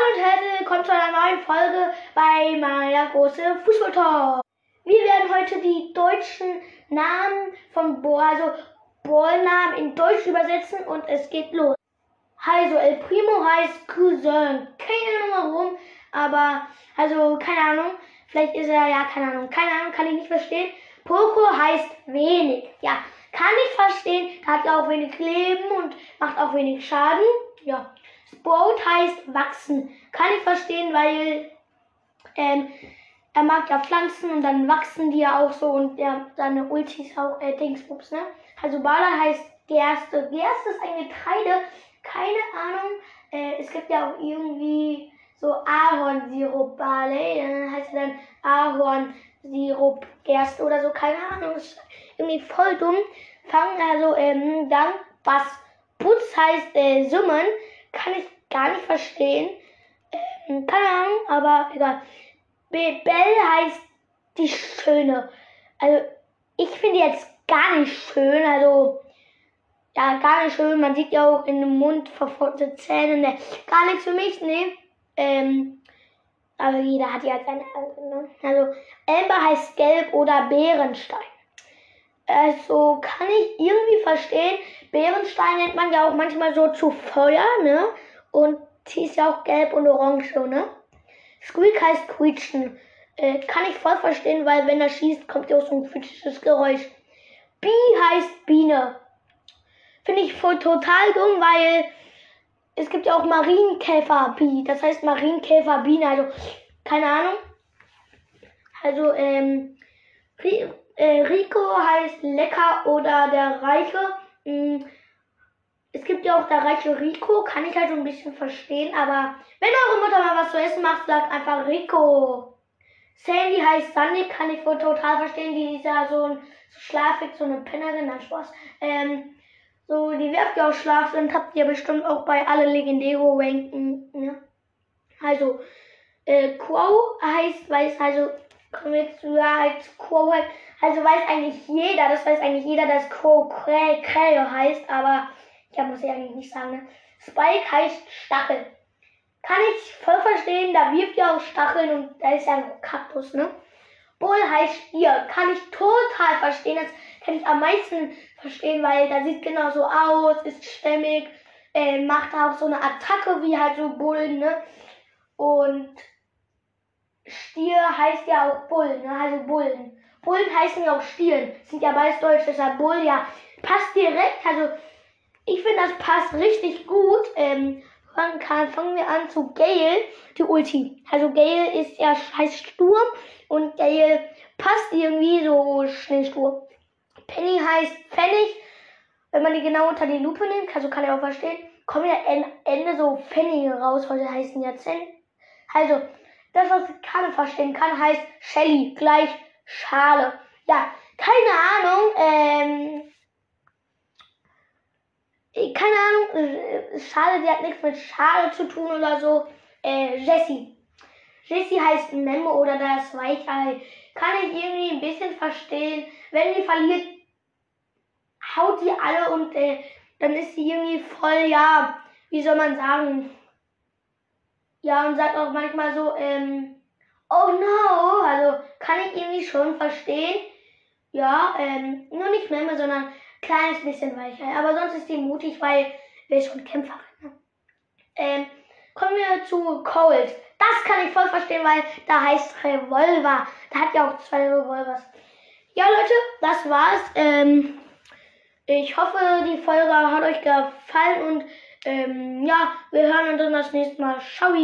Hallo und herzlich willkommen zu einer neuen Folge bei meiner großen Fußballtalk. Wir werden heute die deutschen Namen von Ball, also Ballnamen in Deutsch übersetzen und es geht los. Also El Primo heißt Cousin. Keine Ahnung warum, aber also keine Ahnung. Vielleicht ist er ja keine Ahnung. Keine Ahnung, kann ich nicht verstehen. Poco heißt wenig. Ja, kann ich verstehen. Da hat er auch wenig Leben und macht auch wenig Schaden. Ja. Sprout heißt wachsen. Kann ich verstehen, weil ähm, er mag ja Pflanzen und dann wachsen die ja auch so und der, seine Ulti ist auch äh, Dingsbums, ne? Also Bala heißt Gerste. Gerste ist ein Getreide. Keine Ahnung. Äh, es gibt ja auch irgendwie so Ahornsirup Barley. Dann heißt er dann Ahornsirup Gerste oder so. Keine Ahnung. Ist irgendwie voll dumm. Fangen also ähm, dann Bass. Putz heißt äh, Summen kann ich gar nicht verstehen. Ähm, keine Ahnung, aber egal. Belle heißt die Schöne. Also, ich finde jetzt gar nicht schön. Also, ja, gar nicht schön. Man sieht ja auch in dem Mund verfolgte Zähne. Ne? Gar nichts für mich, ne? Ähm, aber jeder hat ja seine. Ne? Also, Amber heißt Gelb oder Bärenstein. Also, kann ich irgendwie verstehen. Bärenstein nennt man ja auch manchmal so zu Feuer, ne? Und sie ist ja auch gelb und orange, ne? Squeak heißt quietschen. Äh, kann ich voll verstehen, weil wenn er schießt, kommt ja auch so ein quietschendes Geräusch. Bee heißt Biene. Finde ich voll total dumm, weil es gibt ja auch Marienkäfer Bee. Das heißt Marienkäfer Biene. Also, keine Ahnung. Also, ähm, äh, Rico heißt lecker oder der Reiche. Mm, es gibt ja auch der reiche Rico, kann ich halt so ein bisschen verstehen, aber wenn eure Mutter mal was zu essen macht, sagt einfach Rico. Sandy heißt Sandy, kann ich wohl total verstehen, die ist ja so, ein, so schlafig, so eine Pennerin, nein Spaß. Ähm, so, die werft ja auch Schlaf und habt ihr bestimmt auch bei alle Legendero ranken, ne? Also, äh, Quo heißt, weiß, also, ja, als heißt, also weiß eigentlich jeder, das weiß eigentlich jeder, dass Quo Creo heißt, aber ja, muss ich eigentlich nicht sagen, ne? Spike heißt Stachel. Kann ich voll verstehen, da wirft ja auch Stacheln und da ist ja ein Kaktus, ne? Bull heißt Stier. Kann ich total verstehen. Das kann ich am meisten verstehen, weil da sieht genau so aus, ist stämmig, äh, macht auch so eine Attacke wie halt so Bullen, ne? Und Stier heißt ja auch Bull, ne? Also Bullen. Bullen heißen ja auch Stieren. Sind ja beides Deutsch, deshalb Bull, ja. Passt direkt, also ich finde, das passt richtig gut. Ähm, kann, fangen wir an zu Gale, die Ulti. Also Gale ist ja heißt Sturm und Gale passt irgendwie so schnell Sturm. Penny heißt Pfennig. Wenn man die genau unter die Lupe nimmt, also kann ich auch verstehen, kommen ja Ende so Pfennige raus, heute heißen ja Cent. Also, das, was ich kann verstehen kann, heißt Shelly gleich Schale. Ja, keine Ahnung. Ähm, keine Ahnung, äh, schade, die hat nichts mit Schade zu tun oder so. Äh, Jessie. Jessie heißt Memo oder das Weichei. Kann ich irgendwie ein bisschen verstehen. Wenn die verliert, haut die alle und äh, dann ist sie irgendwie voll, ja, wie soll man sagen? Ja, und sagt auch manchmal so, ähm, oh no, also kann ich irgendwie schon verstehen. Ja, ähm, nur nicht Memo, sondern kleines bisschen weicher. Aber sonst ist die mutig, weil wir ist schon Kämpferin. Ne? Ähm, kommen wir zu Cold. Das kann ich voll verstehen, weil da heißt Revolver. Da hat ja auch zwei Revolvers. Ja, Leute, das war's. Ähm, ich hoffe, die Folge hat euch gefallen und ähm, ja, wir hören uns dann das nächste Mal. Ciao!